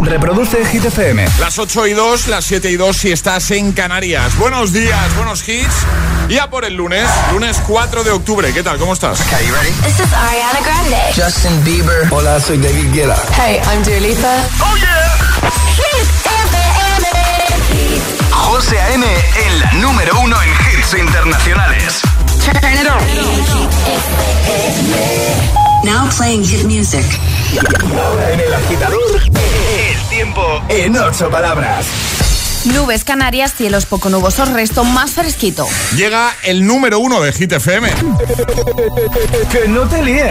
Reproduce Hit FM. Las 8 y 2, las 7 y 2 si estás en Canarias. Buenos días, buenos hits. Ya por el lunes, lunes 4 de octubre. ¿Qué tal? ¿Cómo estás? Okay, you ready? This is Ariana Grande. Justin Bieber. Hola, soy David Guetta. Hey, I'm Dua Lipa. ¡Oh, yeah! Hit FM. José A.M. en la número uno en hits internacionales. Turn it on. Now playing hit music. Ahora en el agitador, el tiempo en ocho palabras. Nubes Canarias, cielos poco nubosos, resto más fresquito. Llega el número 1 de Hit FM. Que no te líen.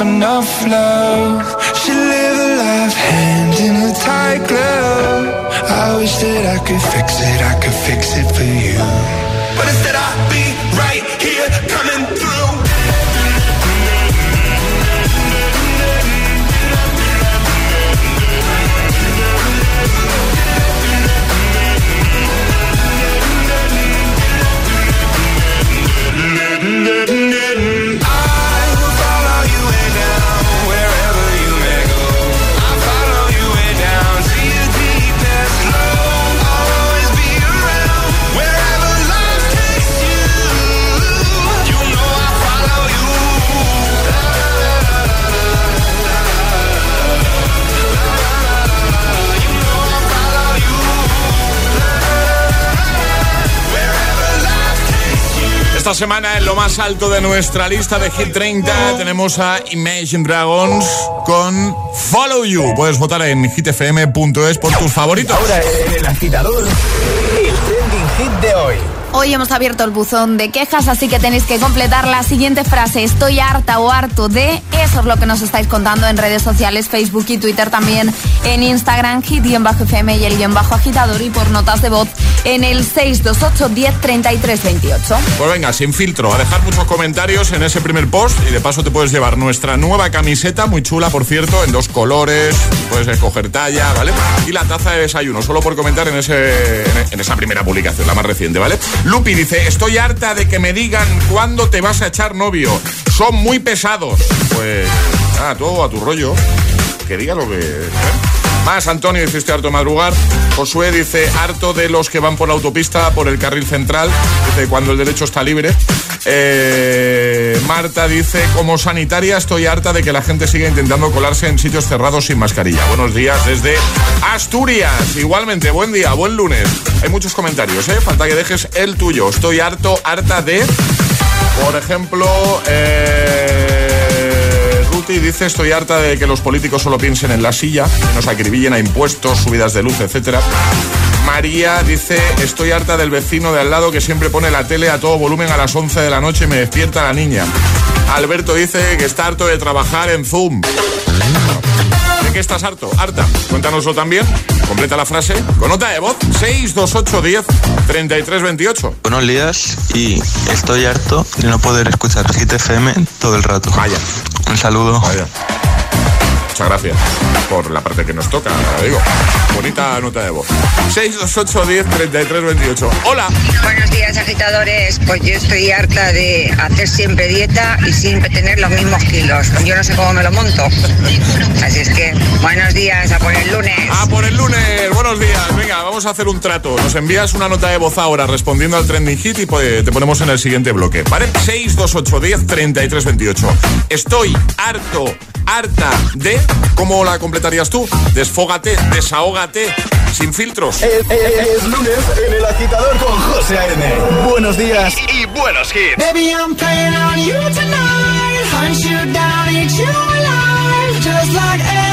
Enough love. Semana en lo más alto de nuestra lista de Hit 30 tenemos a Imagine Dragons con Follow You. Puedes votar en hitfm.es por tus favoritos. Ahora en el agitador, el trending hit de hoy. Hoy hemos abierto el buzón de quejas, así que tenéis que completar la siguiente frase. Estoy harta o harto de. Eso es lo que nos estáis contando en redes sociales, Facebook y Twitter también. En Instagram, hit-fm y el guion bajo agitador y por notas de voz en el 628 10 33 28. Pues venga, sin filtro, a dejar muchos comentarios en ese primer post y de paso te puedes llevar nuestra nueva camiseta, muy chula por cierto, en dos colores, puedes escoger talla, ¿vale? Y la taza de desayuno, solo por comentar en, ese, en, esa primera publicación, la más reciente, ¿vale? Lupi dice, estoy harta de que me digan cuándo te vas a echar novio, son muy pesados. Pues, ah, todo a tu rollo, que diga lo que... ¿eh? Más, Antonio dice, estoy harto de madrugar. Josué dice, harto de los que van por la autopista, por el carril central, dice, cuando el derecho está libre. Eh, Marta dice, como sanitaria estoy harta de que la gente siga intentando colarse en sitios cerrados sin mascarilla. Buenos días desde Asturias. Igualmente, buen día, buen lunes. Hay muchos comentarios, ¿eh? Falta que dejes el tuyo. Estoy harto, harta de... Por ejemplo, eh, Ruti dice, estoy harta de que los políticos solo piensen en la silla, nos acribillen a impuestos, subidas de luz, etcétera. María dice, estoy harta del vecino de al lado que siempre pone la tele a todo volumen a las 11 de la noche y me despierta la niña. Alberto dice que está harto de trabajar en Zoom. ¿De qué estás harto? Harta. Cuéntanoslo también. Completa la frase con nota de voz 628 10 33 28. Buenos días y estoy harto de no poder escuchar Hit FM todo el rato. Vaya. Un saludo. Vaya. Muchas gracias por la parte que nos toca, digo. Bonita nota de voz. 628 10 33 28. Hola. Buenos días, agitadores. Pues yo estoy harta de hacer siempre dieta y siempre tener los mismos kilos. Yo no sé cómo me lo monto. Así es que, buenos días, a por el lunes. A por el lunes. Buenos días. Venga, vamos a hacer un trato. Nos envías una nota de voz ahora respondiendo al trending hit y pues, te ponemos en el siguiente bloque. ¿Vale? 628 10 33 28. Estoy harto, harta de. ¿Cómo la completarías tú? Desfógate, desahógate, sin filtros. Es, es- es lunes en el agitador con José A.M. Buenos días. Y buenos hits. Baby, I'm playing on you tonight. Hunt you down, eat you alive. Just like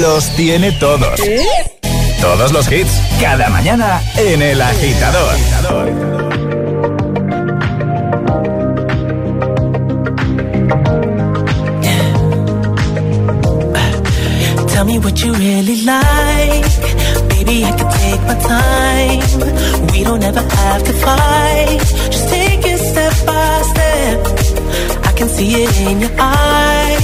los tiene todos. Todos los hits, cada mañana en el agitador. Tell me what you really like. Baby, I can take my time. We don't ever have to fight. Just take it step by step. I can see it in your eyes.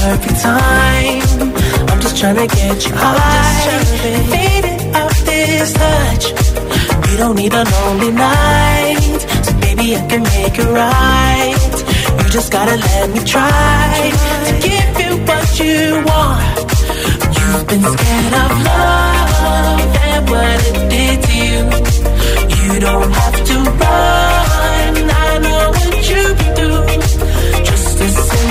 Perfect time. I'm just tryna get you high, faded off this touch. We don't need a lonely night, so baby, I can make it right. You just gotta let me try to give you what you want. You've been scared of love and what it did to you. You don't have to run.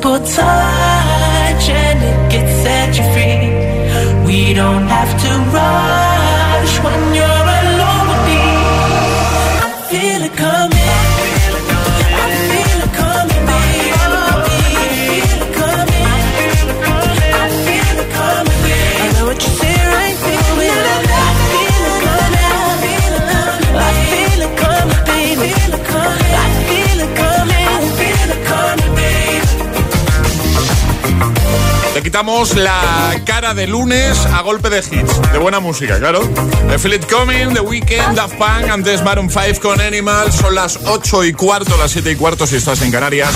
Simple touch and it gets set you free. We don't La cara de lunes a golpe de hits, de buena música, claro. The It Coming, The Weekend, Daft Punk, antes Maroon 5 con Animal. Son las 8 y cuarto, las 7 y cuarto si estás en Canarias.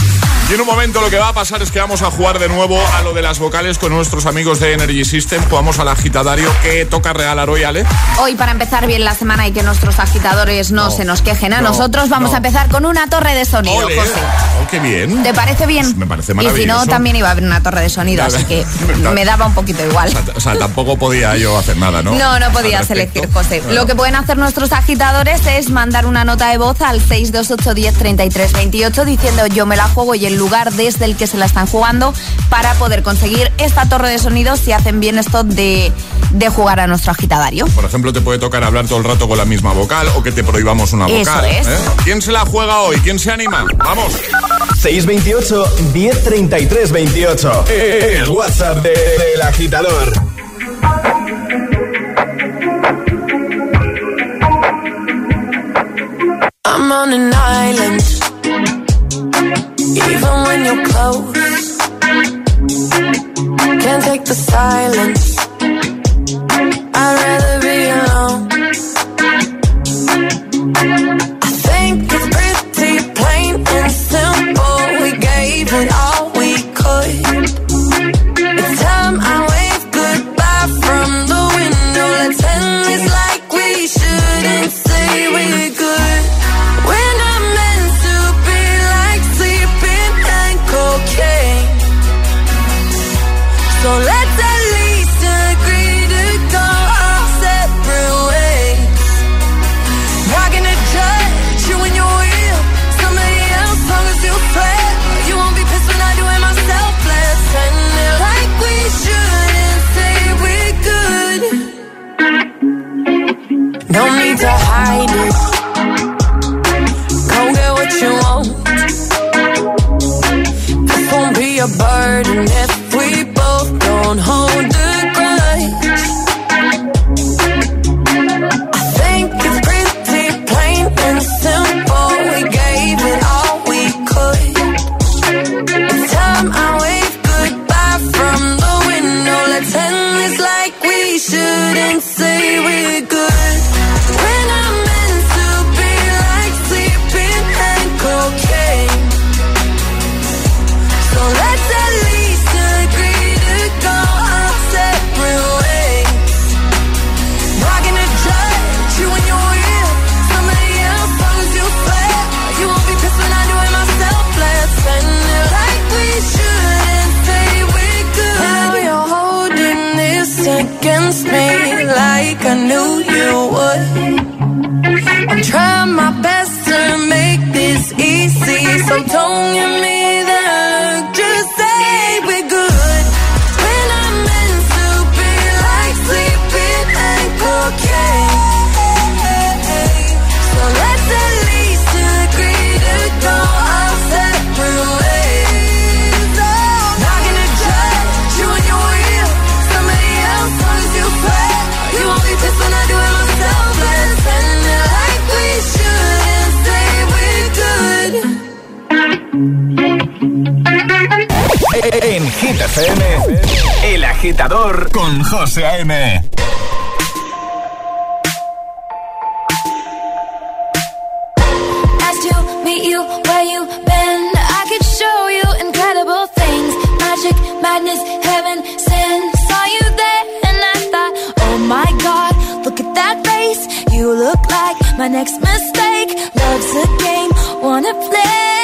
Y en un momento lo que va a pasar es que vamos a jugar de nuevo a lo de las vocales con nuestros amigos de Energy System. Jugamos al agitadario que toca regalar hoy, Ale. Hoy, para empezar bien la semana y que nuestros agitadores no, No, se nos quejen a no, nosotros, vamos no. a empezar con una torre de sonido, Ole. José. Oh, qué bien. ¿Te parece bien? Me parece Y si no, maravilloso. también iba a haber una torre de sonido, así que me daba un poquito igual. O sea, o sea, tampoco podía yo hacer nada, ¿no? No, no podías elegir, José. Lo que pueden hacer nuestros agitadores es mandar una nota de voz al 628 10 33 28 diciendo yo me la juego y el lugar desde el que se la están jugando para poder conseguir esta torre de sonido si hacen bien esto de, de jugar a nuestro agitadario. Por ejemplo, te puede tocar hablar todo el rato con la misma vocal o que te prohibamos una Eso vocal. es. ¿eh? ¿Quién se la juega hoy? ¿Quién se anima? Vamos. 628 1033 28. El WhatsApp de- del agitador. I'm on an island. Even close, can't take the silence. I'd rather FM, El Agitador con José A.M. madness, heaven, sin. Saw you there and I thought, oh my god, look at that face. You look like my next mistake. Love's a game, wanna play.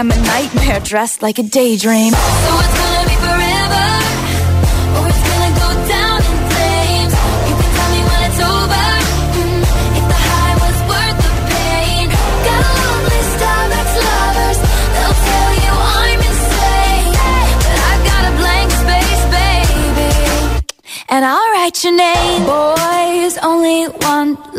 I'm a nightmare dressed like a daydream. So it's gonna be forever, or it's gonna go down in flames. You can tell me when it's over, mm, if the high was worth the pain. Got a long list of ex-lovers, they'll tell you I'm insane, but I've got a blank space, baby, and I'll write your name. Boys only want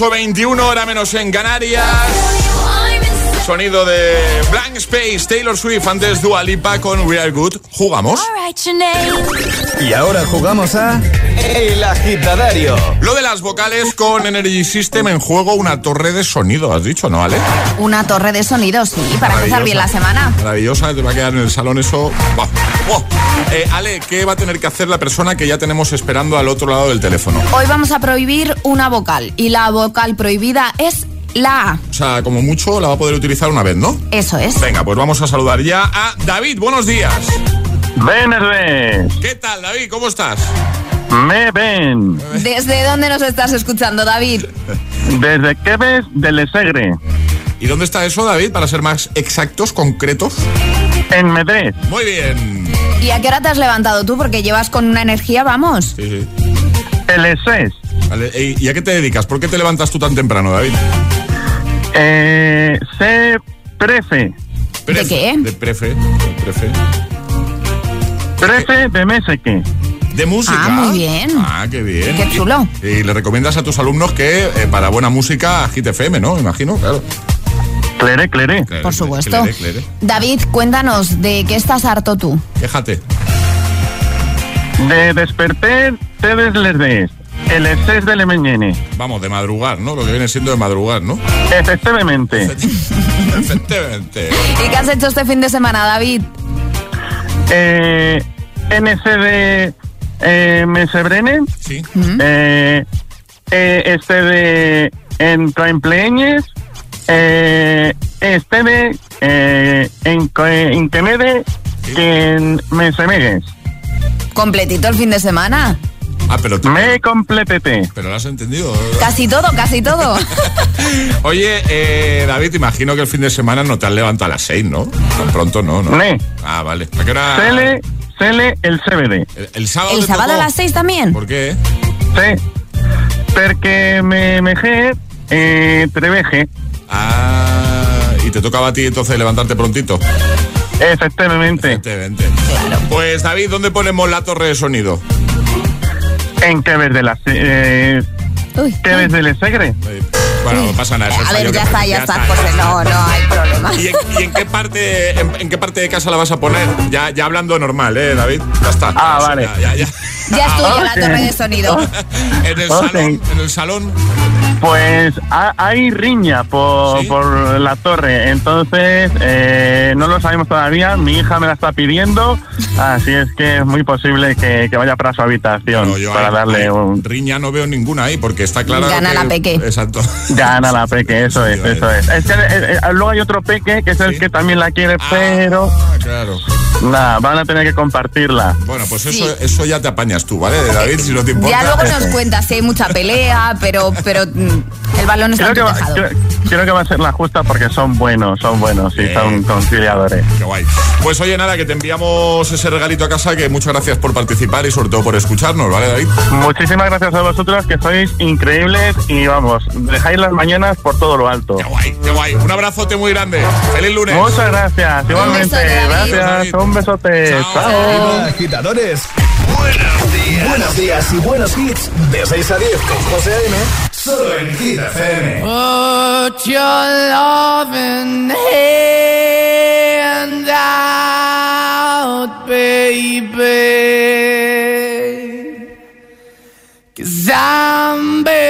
8.21, hora menos en Canarias. Sonido de Blank Space, Taylor Swift, antes Dua Lipa con We Are Good. ¿Jugamos? Y ahora jugamos a El Agitadario. Lo de las vocales con Energy System en juego, una torre de sonido, has dicho, ¿no, Ale? Una torre de sonido, sí, para empezar bien la semana. Maravillosa, te va a quedar en el salón eso. Buah. Eh, Ale, ¿qué va a tener que hacer la persona que ya tenemos esperando al otro lado del teléfono? Hoy vamos a prohibir una vocal y la vocal prohibida es la A. O sea, como mucho la va a poder utilizar una vez, ¿no? Eso es. Venga, pues vamos a saludar ya a David. Buenos días. Buenas ves, ¿Qué tal, David? ¿Cómo estás? me ven. ¿Desde dónde nos estás escuchando, David? Desde que ves del Esegre, ¿Y dónde está eso, David, para ser más exactos, concretos? en Medrés. Muy bien. ¿Y a qué hora te has levantado tú? Porque llevas con una energía, vamos. Sí, sí. El ESES. Vale, ¿y y a qué te dedicas? ¿Por qué te levantas tú tan temprano, David? Eh, se prefe. Prefe, qué? De prefe. de prefe. Prefe de Meseque. De música. Ah, muy bien. Ah, qué bien. Qué chulo. Y, y le recomiendas a tus alumnos que eh, para buena música Hit FM, ¿no? Me imagino, claro. Cleré. Claro, Por supuesto. clere, clere. David, cuéntanos, ¿de qué estás harto tú? Quéjate. De despertar, te des les des. El ESES de Lemeñene. Vamos, de madrugar, ¿no? Lo que viene siendo de madrugar, ¿no? Efectivamente. Efectivamente. ¿Y qué has hecho este fin de semana, David? Eh, NCD eh, Mesebrene. Sí. Eh, eh, este de en Coempleñes. Eh, este de eh, en, Co- en Quemede. En Mesemegues. Completito el fin de semana. Ah, pero, Me completete. pero lo has entendido. Casi todo, casi todo. Oye, eh, David, imagino que el fin de semana no te has levantado a las seis, ¿no? Tan pronto no, ¿no? Ah, vale. ¿A qué hora? Cele, cele el CBD. El, el sábado. ¿El sábado a las seis también? ¿Por qué? Sí. Porque me mejé eh, treveje. Ah, y te tocaba a ti entonces levantarte prontito. Efectivamente. Efectivamente. Pues David, ¿dónde ponemos la torre de sonido? En que ves de la eh, Uy. del Segre. Bueno, no pasa nada. eso A es ver, ya está, ya está, José, no, no hay problema. ¿Y en, y en qué parte en, en qué parte de casa la vas a poner? Ya, ya hablando normal, ¿eh, David? Ya está. Ah, vale. Ya, ya, ya. Ya es tuya la Ok. torre de sonido. En el salón, en el salón. Pues ha- hay riña por, ¿Sí? por la torre, entonces eh, no lo sabemos todavía. Mi hija me la está pidiendo, así es que es muy posible que, que vaya para su habitación Pero para ahí- darle ahí, un. Riña no veo ninguna ahí, porque está claro Gana que- la peque. Exacto. Gana la peque, eso es, eso es. Es que eh, eh, luego hay otro peque que es el Sí. que también la quiere, pero Ah, claro. nada, van a tener que compartirla. Bueno, pues Sí. eso, eso ya te apañas tú, ¿vale? David, si no te importa. Ya luego nos cuentas hay mucha pelea, pero, pero mm, el balón está Creo en que, va, creo, creo que va a ser la justa porque son buenos, son buenos y son conciliadores. Qué guay. Pues oye, nada, que te enviamos ese regalito a casa, que muchas gracias por participar y sobre todo por escucharnos, ¿vale, David? Muchísimas gracias a vosotros que sois increíbles y vamos, dejáis las mañanas por todo lo alto. Qué guay, qué guay. Un abrazote muy grande. Feliz lunes. Muchas gracias, igualmente. besote. Gracias, un besote. Chao. Chao. Agitadores. Buenos días. Buenos días y buenos hits. De 6 a 10 con José A.M. Solo en Hit FM. Put your loving hand out, baby. Cause I'm begging.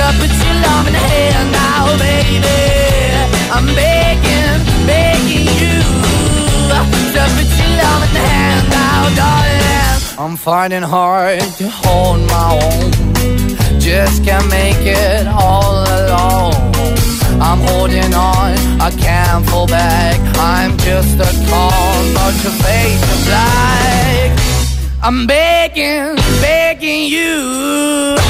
your love in the now, baby. I'm begging, begging you put your love in the now, darling. I'm finding hard to hold my own. Just can't make it all alone. I'm holding on, I can't fall back. I'm just a call, but your face is black. I'm begging, begging you.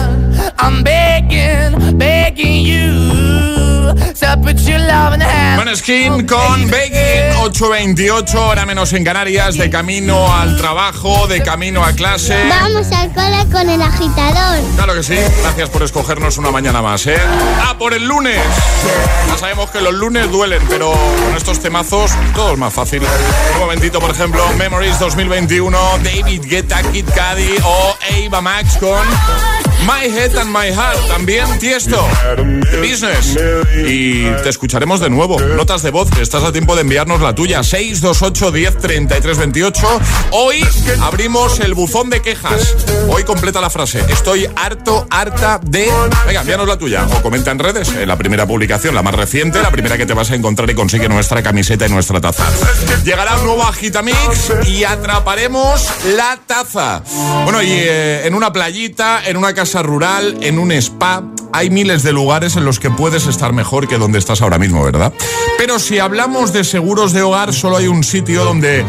I'm begging, begging you. To put your loving hand Maneskin con Begging 828, hora menos en Canarias, de camino al trabajo, de camino a clase. Vamos al cole con el agitador. Claro que sí, gracias por escogernos una mañana más, ¿eh? ¡Ah, por el lunes! Ya sabemos que los lunes duelen, pero con estos temazos todo es más fácil. Un momentito, por ejemplo, Memories 2021, David Guetta, Kid Cudi o Ava Max con My Head and My Heart. También Tiesto, Business. Y te escucharemos de nuevo. Notas de voz, estás a tiempo de enviarnos la tuya. 628 10 33 28. Hoy abrimos el buzón de quejas. Hoy completa la frase. Estoy harto, harta de. Venga, envíanos la tuya. O comenta en redes. En la primera publicación, la más reciente, la primera que te vas a encontrar y consigue nuestra camiseta y nuestra taza. Llegará un nuevo Agitamix y atraparemos la taza. Bueno, y eh, en una playita, en una casa rural, en un spa, hay miles de lugares en los que puedes estar mejor que donde estás ahora mismo, ¿verdad? Pero si hablamos de seguros de hogar, solo hay un sitio donde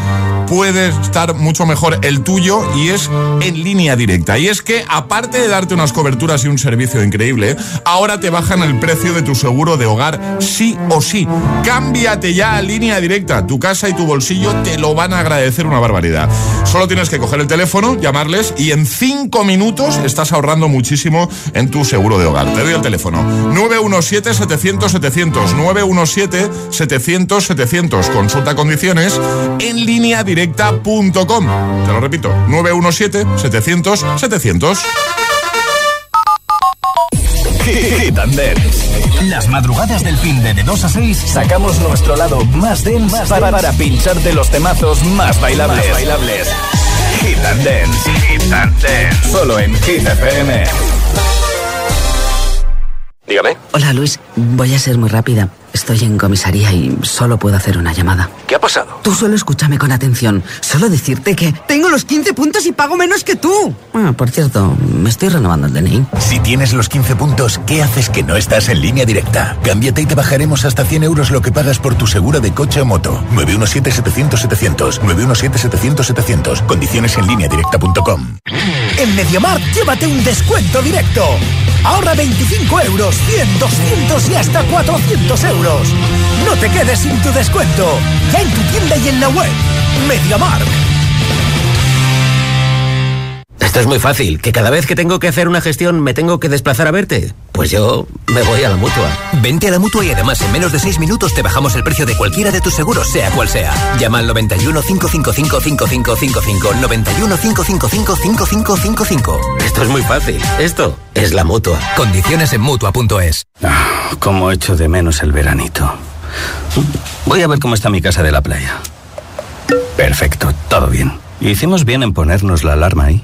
puedes estar mucho mejor el tuyo y es en línea directa. Y es que, aparte de darte unas coberturas y un servicio increíble, ahora te bajan el precio de tu seguro de hogar sí o sí. Cámbiate ya a línea directa. Tu casa y tu bolsillo te lo van a agradecer una barbaridad. Solo tienes que coger el teléfono, llamarles y en cinco minutos estás ahorrando muchísimo en tu seguro de hogar. Te doy el teléfono. 917-700-700. 917-700-700. Consulta condiciones en línea directa.com. Te lo repito. 917-700-700. Hit and Dance. Las madrugadas del fin de, de 2 a 6 sacamos nuestro lado más dense para, para pincharte los temazos más bailables. Más bailables. Hit and Dance. Hit and Dance. Solo en Hit FM. Hola Luis, voy a ser muy rápida. Estoy en comisaría y solo puedo hacer una llamada. ¿Qué ha pasado? Tú solo escúchame con atención. Solo decirte que tengo los 15 puntos y pago menos que tú. Ah, por cierto, me estoy renovando el DNI. Si tienes los 15 puntos, ¿qué haces que no estás en línea directa? Cámbiate y te bajaremos hasta 100 euros lo que pagas por tu seguro de coche o moto. 917-700-700. 917-700-700. Condiciones en línea directa.com. En Mediamar, llévate un descuento directo. Ahorra 25 euros, 100, 200 y hasta 400 euros. No te quedes sin tu descuento. Ya en tu tienda y en la web. Mediamark. Esto es muy fácil, que cada vez que tengo que hacer una gestión me tengo que desplazar a verte. Pues yo me voy a la mutua. Vente a la mutua y además en menos de 6 minutos te bajamos el precio de cualquiera de tus seguros, sea cual sea. Llama al 91 555 5555. 91 555 5555. Esto es muy fácil. Esto es la mutua. Condiciones en mutua.es. Ah, Cómo echo de menos el veranito. Voy a ver cómo está mi casa de la playa. Perfecto, todo bien. Hicimos bien en ponernos la alarma ahí,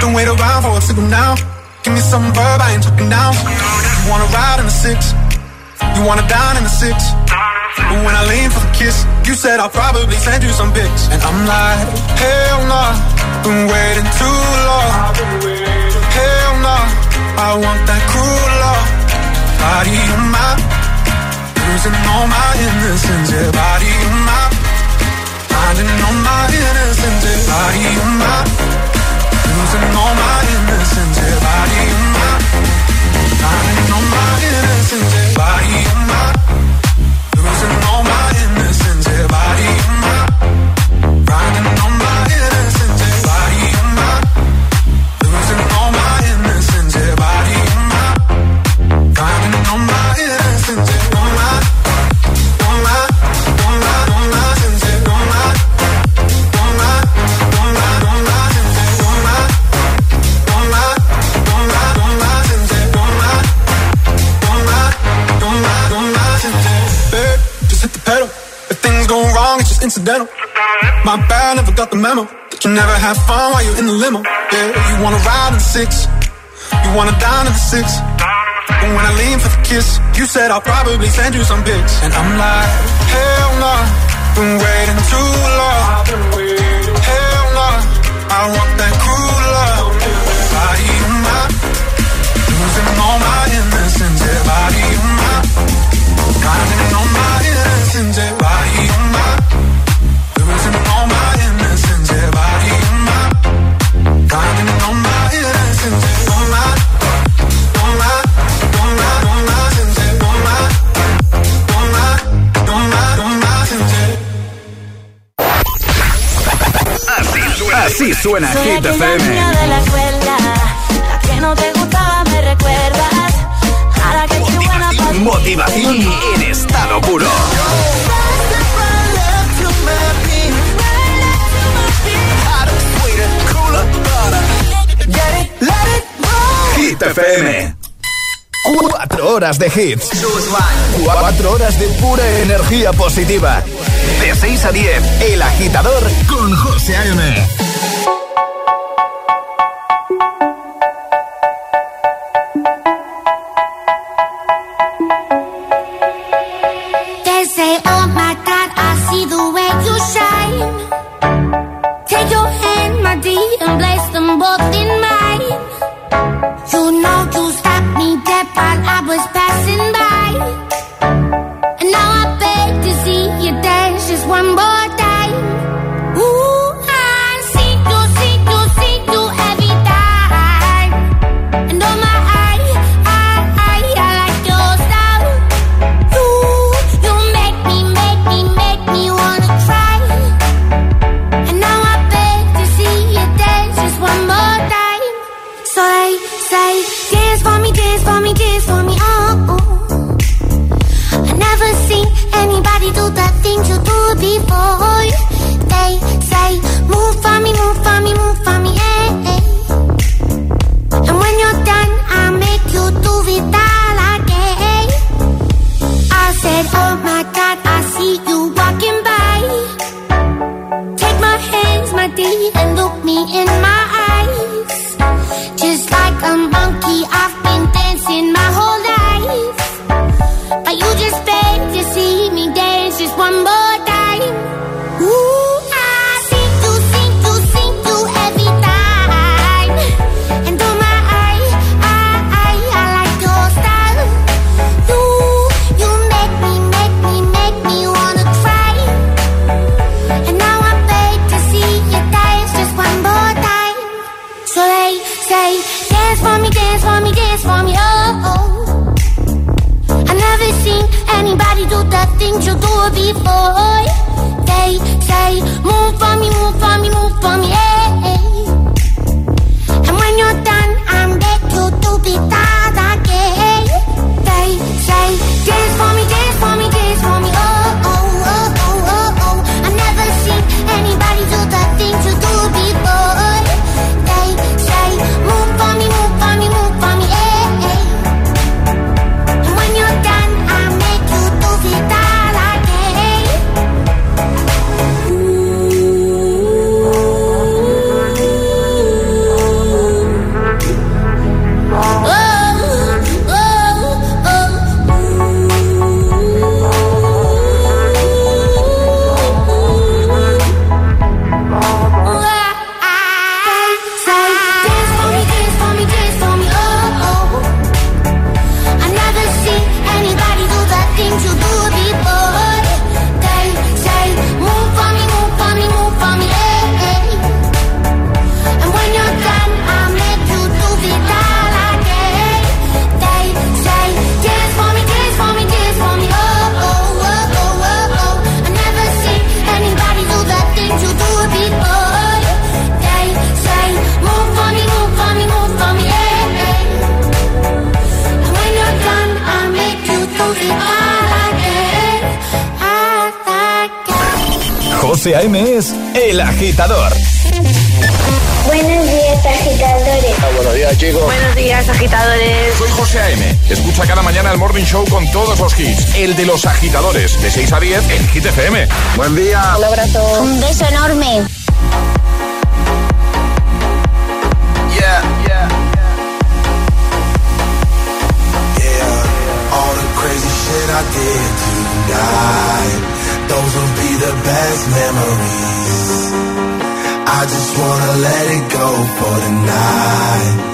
Don't wait around for a signal now. Give me some verb, I ain't talking down. You wanna ride in the six? You wanna dine in the six? But when I lean for the kiss, you said I'll probably send you some pics. And I'm like, hell nah, been waiting too long. Hell nah, I want that cruel love. Body on my, losing all my innocence. Yeah, body on my, finding all my innocence. Yeah, body on my, losing all my innocence. Yeah, body on my, finding all my innocence. Yeah, body on my, losing all incidental. My bad, never got the memo. That you never have fun while you're in the limo. Yeah, you wanna ride in the six. You wanna dine in the six. But when I lean for the kiss, you said I'll probably send you some pics. And I'm like, hell no, been waiting too long. Hell no, I want that cruel love. Body on losing all my innocence. Yeah, body on my, Así suena Soy Hit FM. niña de la escuela, la que no te gustaba, me recuerdas. Ahora que estoy buena pa' ti. Motivación en estado puro. Hit FM. Cuatro horas de hits. Cuatro horas de pura energía positiva. De 6 a 10, El Agitador con José A.M. buenos días, agitadores. Soy José A.M. Escucha cada mañana el Morning Show con todos los hits. El de los agitadores, de 6 a 10 en Hit FM. Buen día. Un abrazo. Un beso enorme. Yeah, yeah. Yeah, all the crazy shit I did tonight. Those will be the best memories. I just wanna let it go for tonight.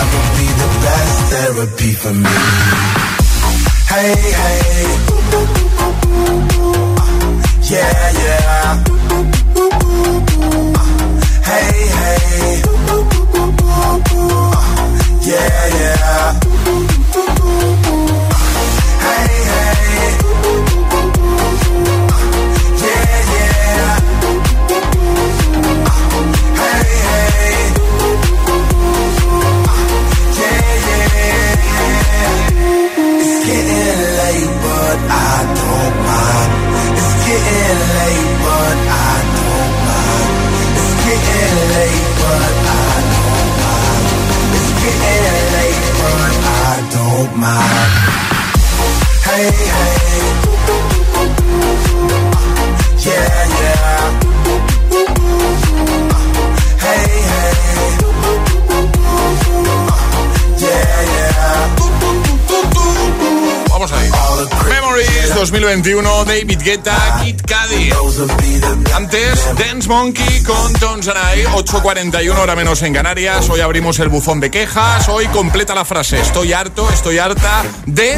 That would be the best therapy for me. Hey, hey. Yeah, yeah. Hey, hey. Yeah, yeah. Hey, hey. 2021, David Guetta, Kid Cudi. Antes, Dance Monkey con Tones and I, 8.41 hora menos en Canarias. Hoy abrimos el buzón de quejas. Hoy completa la frase. Estoy harto, estoy harta de...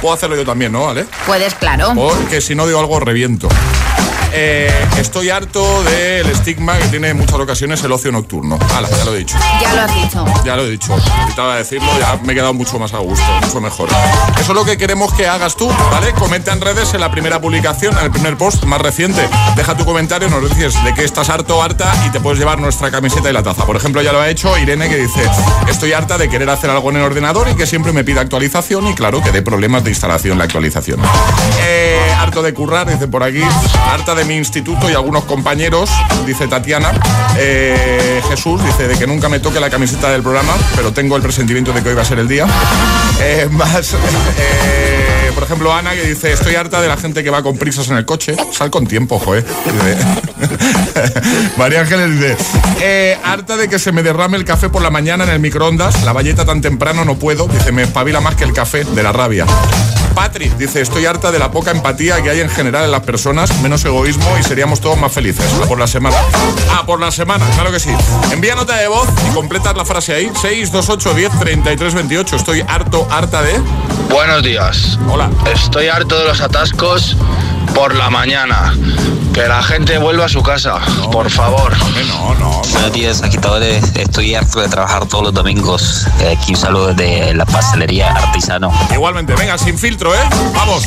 Puedo hacerlo yo también, ¿no? ¿Vale? Puedes, claro. Porque si no digo algo, reviento. Eh, estoy harto del estigma que tiene en muchas ocasiones el ocio nocturno. Hala, ya lo he dicho. Ya lo has dicho. Ya lo he dicho. Necesitaba decirlo, ya me he quedado mucho más a gusto, mucho mejor. Eso es lo que queremos que hagas tú, ¿vale? Comenta en redes en la primera publicación, en el primer post más reciente. Deja tu comentario, nos dices de qué estás harto o harta y te puedes llevar nuestra camiseta y la taza. Por ejemplo, ya lo ha hecho Irene que dice, estoy harta de querer hacer algo en el ordenador y que siempre me pida actualización y claro, que dé problemas de instalación la actualización. Eh, harto de currar, dice por aquí, harta de mi instituto y algunos compañeros, dice Tatiana. Eh, Jesús dice de que nunca me toque la camiseta del programa, pero tengo el presentimiento de que hoy va a ser el día. Más, eh, por ejemplo, Ana que dice, estoy harta de la gente que va con prisas en el coche. Sal con tiempo, joder. María Ángeles dice, eh, harta de que se me derrame el café por la mañana en el microondas. La valleta tan temprano no puedo. Dice, me espabila más que el café de la rabia. Patrick dice, estoy harta de la poca empatía que hay en general en las personas, menos egoísmo y seríamos todos más felices. A por la semana. Ah, por la semana, claro que sí. Envía nota de voz y completas la frase ahí. 628 10 33 28. Estoy harto, harta de... Buenos días. Hola. Estoy harto de los atascos por la mañana. Que la gente vuelva a su casa, por favor. No, no. Buenos días, agitadores. Estoy harto de trabajar todos los domingos. Eh, Aquí un saludo de la pastelería artesano. Igualmente, venga, sin filtro, ¿eh? Vamos.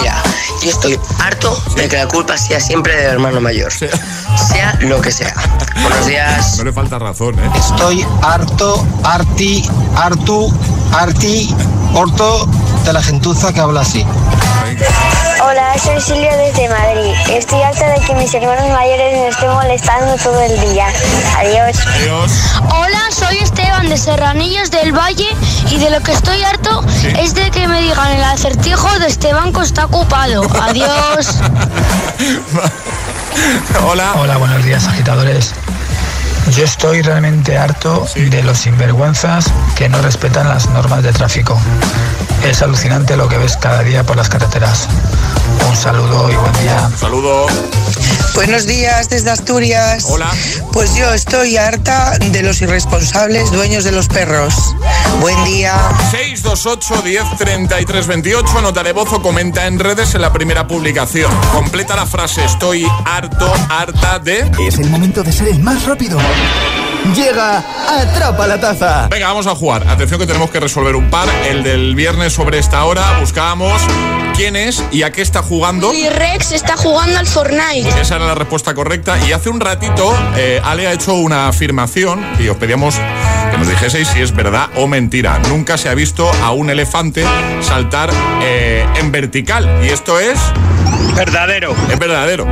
Mira, yo estoy harto de que la culpa sea siempre del hermano mayor. Sea lo que sea. Buenos días. No le falta razón, ¿eh? Estoy harto, arti, hartu, arti, orto de la gentuza que habla así. Hola, soy Silvia desde Madrid. Estoy harta de que mis hermanos mayores me estén molestando todo el día. Adiós. Adiós. Hola, soy Esteban de Serranillos del Valle y de lo que estoy harto es de que me digan el acertijo de este banco está ocupado. Adiós. Hola. Hola, buenos días, agitadores. Yo estoy realmente harto de los sinvergüenzas que no respetan las normas de tráfico. Es alucinante lo que ves cada día por las carreteras. Un saludo y buen día. Saludo. Buenos días desde Asturias. Hola. Pues yo estoy harta de los irresponsables dueños de los perros. Buen día. 628 10 33 28. Nota de voz o comenta en redes en la primera publicación. Completa la frase estoy harto, harta de. Es el momento de ser el más rápido. Llega Atrapa la Taza. Venga, vamos a jugar. Atención que tenemos que resolver un par. El del viernes sobre esta hora. Buscábamos quién es y a qué está jugando. Y Rex está jugando al Fortnite. Esa era la respuesta correcta. Y hace un ratito, eh, Ale ha hecho una afirmación y os pedíamos que nos dijeseis si es verdad o mentira. Nunca se ha visto a un elefante saltar eh, en vertical. Y esto es. Verdadero. Es verdadero.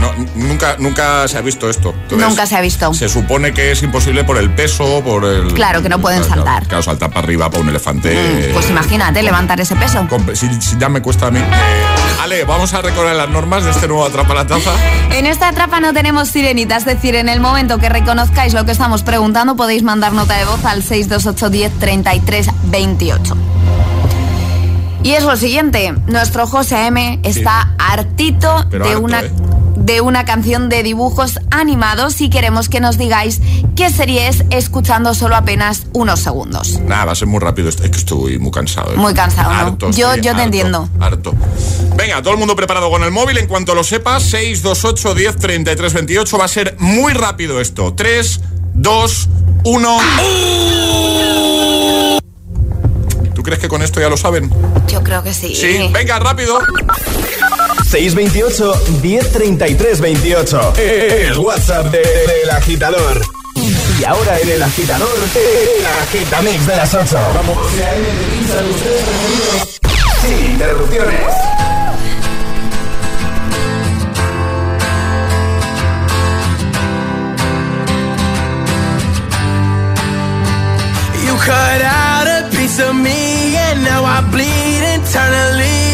No, nunca, nunca se ha visto esto. Entonces, Nunca se ha visto. Se supone que es imposible por el peso, por el. Claro, que no pueden Claro, saltar. Claro, saltar para arriba para un elefante. Pues imagínate levantar ese peso. Si, si ya me cuesta a mí. Eh, Ale, vamos a recordar las normas de este nuevo Atrapa la Taza. En esta trapa no tenemos sirenita, es decir, en el momento que reconozcáis lo que estamos preguntando podéis mandar nota de voz al 628 10 33 28. Y es lo siguiente, nuestro José M está hartito Pero de harto, una ¿eh? De una canción de dibujos animados y queremos que nos digáis qué serie es escuchando solo apenas unos segundos. Nada, va a ser muy rápido. Es que estoy muy cansado. ¿eh? Muy cansado, ¿no? Harto, Yo- estoy yo te harto, entiendo. Harto. Venga, todo el mundo preparado con el móvil. En cuanto lo sepas, 628 10 33 28. Va a ser muy rápido esto. 3, 2, 1. ¿Tú crees que con esto ya lo saben? Yo creo que sí. Sí, venga, rápido. 628 1033 28. El WhatsApp de- del agitador. Y ahora en el agitador, el agitamix de las 8. Vamos. Sin interrupciones. You cut out a piece of me, and now I bleed internally.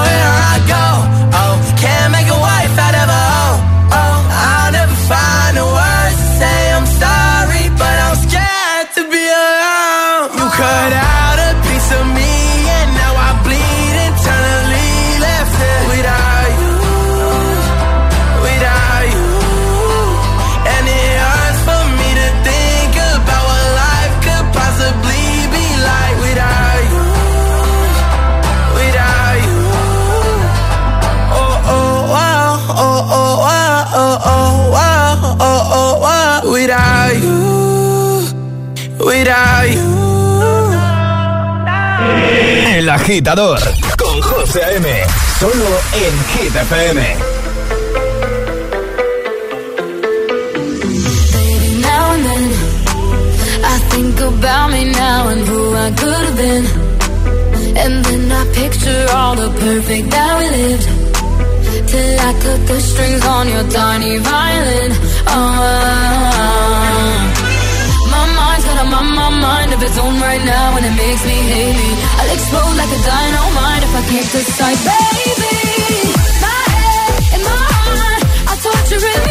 without you. El agitador con José M. Solo en Hit FM. Now and then, I think about me now and who I could have been. And then I picture all the perfect that we lived. till I cut the strings on your tiny violin. Oh. I'm mind of its own right now, and it makes me hate. I'll explode like a dynamite if I can't decide, baby. My head and my heart, I torture it.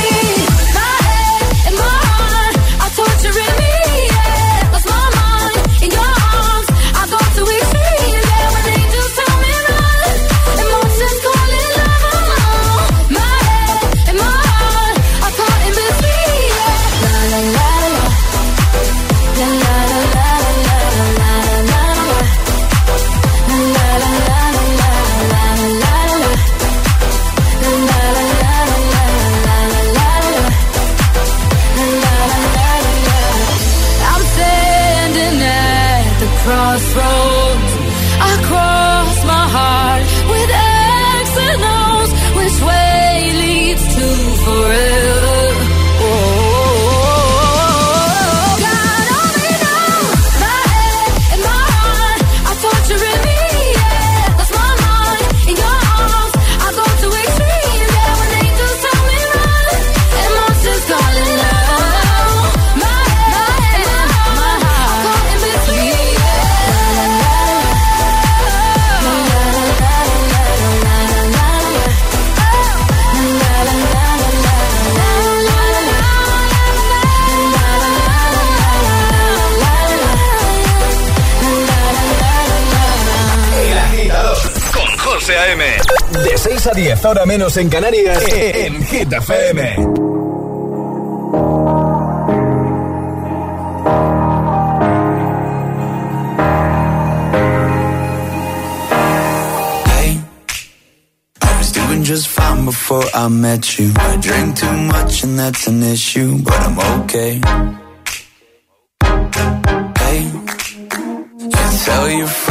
6 a 10, ahora menos en Canarias, e, en Hit FM. Just fine before I met you. I drink too much and that's an issue, but I'm okay. Hey, you tell your friends.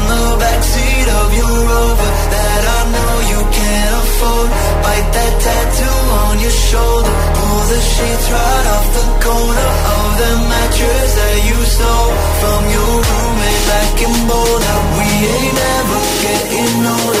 your Rover that I know you can't afford. Bite that tattoo on your shoulder. Pull the sheets right off the corner of the mattress that you stole from your roommate back in Boulder. We ain't ever getting older.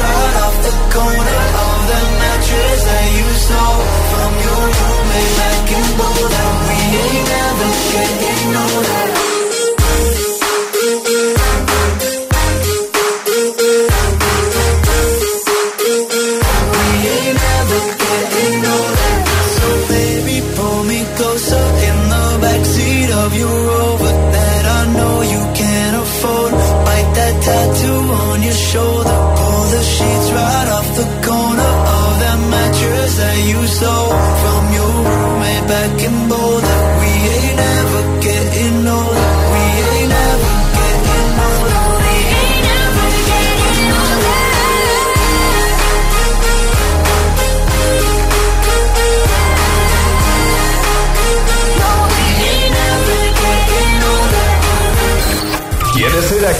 right off the corner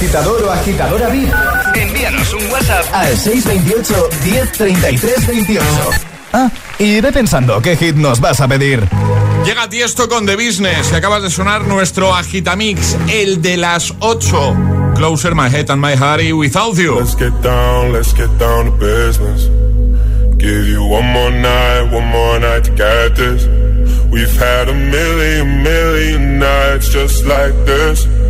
agitador o agitadora VIP? Envíanos un WhatsApp al 628 1033 28. Ah, y ve pensando qué hit nos vas a pedir. Llega Tiesto con The Business y acabas de sonar nuestro Agitamix, el de las 8. Closer my head and my heart without you. Let's get down, let's get down to business. Give you one more night, one more night to get this. We've had a million, million nights just like this.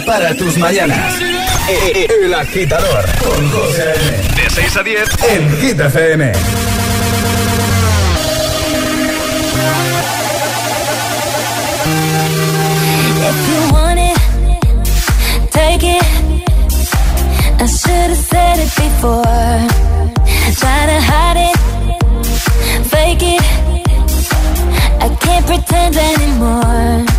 para tus mañanas. El agitador con José M. De 6 a 10 en Hit FM. If you want it, take it. I should have said it before. Try to hide it, fake it. I can't pretend anymore.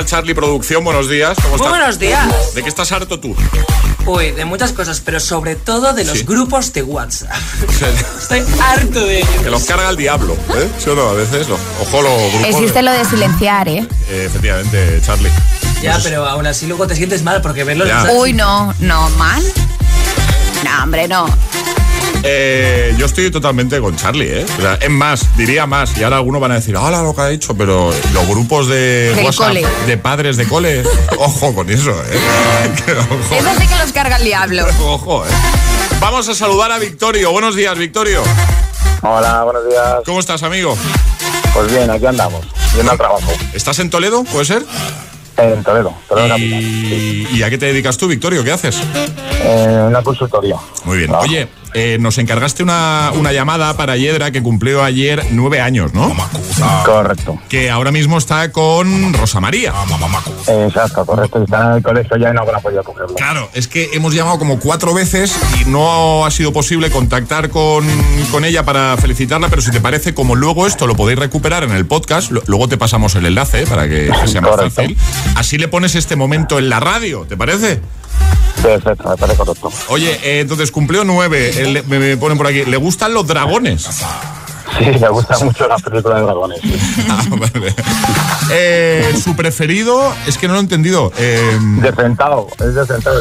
Tal, Charlie Producción? Buenos días. ¿Cómo Muy estás? buenos días. ¿De qué estás harto tú? Uy, de muchas cosas, pero sobre todo de los Sí. grupos de WhatsApp. Estoy harto de ellos. Que los carga el diablo, ¿eh? ¿Sí o no? A veces, lo- ojo los grupos. Existe lo de silenciar, ¿eh? Eh, efectivamente, Charlie. Ya, pero aún así luego te sientes mal porque verlos. Uy, no, no, mal. No, hombre, no. Eh, yo estoy totalmente con Charlie, ¿eh? O sea, es más, diría más. Y ahora algunos van a decir, hola lo que ha dicho, pero los grupos de Del WhatsApp cole. de padres de cole, ojo con eso, ¿eh? Ojo, Eso sí que los carga el diablo. ojo, ¿eh? Vamos a saludar a Victorio. Buenos días, Victorio. Hola, buenos días. ¿Cómo estás, amigo? Pues bien, aquí andamos, yendo al trabajo. ¿Estás en Toledo? ¿Puede ser? En Toledo, Toledo ¿Y, ¿Y a qué te dedicas tú, Victorio? ¿Qué haces? En una consultoría. Muy bien. Trabajo. Oye, eh, nos encargaste una, una llamada para Yedra que cumplió ayer nueve años, ¿no? Correcto. Que ahora mismo está con Rosa María. Exacto, correcto. Está en el colegio ya y no habrá podido cogerlo. Claro, es que hemos llamado como cuatro veces y no ha sido posible contactar con, con ella para felicitarla, pero si te parece, como luego esto lo podéis recuperar en el podcast, lo- luego te pasamos el enlace para que sea más Correcto. fácil. Así le pones este momento en la radio, ¿te parece? Perfecto, me parece correcto. Oye, eh, entonces cumplió nueve, me, me ponen por aquí, ¿le gustan los dragones? Sí, me gusta mucho la película de dragones. Ah, vale. Eh, su preferido, es que no lo he entendido. Eh, Descentado, es entrenar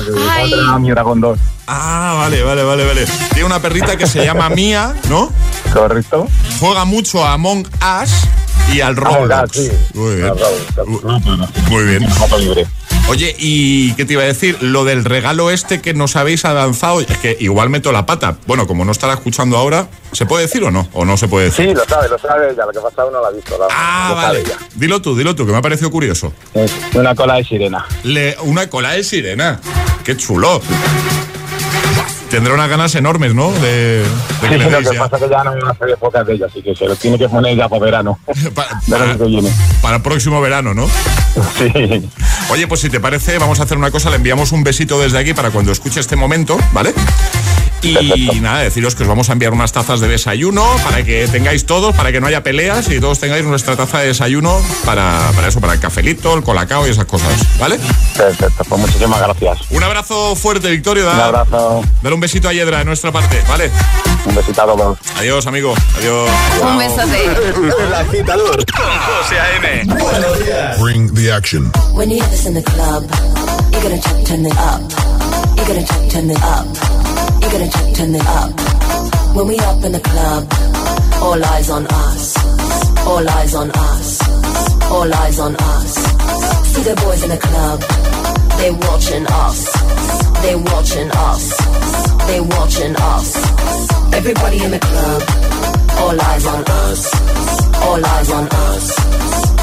a mi dragón 2. ah, vale, vale, vale, vale. Tiene una perrita que se llama Mía, ¿no? Correcto. Juega mucho a Among Us y al Ah, Roblox. sí. Muy bien. Roblox. Muy bien. Oye, ¿y qué te iba a decir? Lo del regalo este que nos habéis avanzado, es que igual meto la pata. Bueno, como no estará escuchando ahora, ¿se puede decir o no? ¿O no se puede decir? Sí, lo sabe, lo sabe ella. Lo que pasa no lo ha visto. lo- Ah, lo sabe vale. Dilo tú, dilo tú, que me ha parecido curioso. Es una cola de sirena. Le- una cola de sirena. Qué chulo. Tendrá unas ganas enormes, ¿no? De, de Sí, que lo que ya. pasa es que ya no van a hacer pocas de ellas, así que se lo tiene que poner ya para verano. Pa- Verano para, para el próximo verano, ¿no? Sí. Oye, pues si te parece, vamos a hacer una cosa, le enviamos un besito desde aquí para cuando escuche este momento, ¿vale? Y Perfecto. nada, deciros que os vamos a enviar unas tazas de desayuno para que tengáis todos, para que no haya peleas y todos tengáis nuestra taza de desayuno para, para eso, para el cafelito, el colacao y esas cosas, ¿vale? Perfecto, pues muchísimas gracias. Un abrazo fuerte, Victorio. Da, Un abrazo, Dale un besito a Yedra de nuestra parte, ¿vale? un besito a todos. Adiós, amigo. Adiós. Un besote. El agitador con José A.M. Buenos días. Bring the action. When you have this in the club, you're gonna turn it up. You're gonna turn it up. You're gonna turn it up. When we up in the club, all eyes on us. All eyes on us. All eyes on us. See the boys in the club, they watching us. They watching us. They watching us. Everybody in the club, all eyes on us. All eyes on us.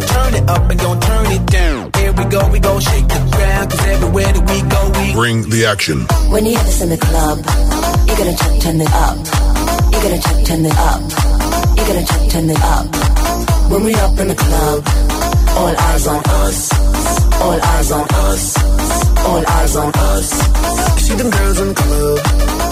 Turn it up and gon' turn it down. Here we go, we go shake the ground. Cause everywhere that we go, we Bring the action. When you have this in the club, you're gonna check, turn it up. You're gonna check, turn it up. You're gonna check, turn it up. When we up in the club, all eyes on us. All eyes on us. All eyes on us. See them girls in the club.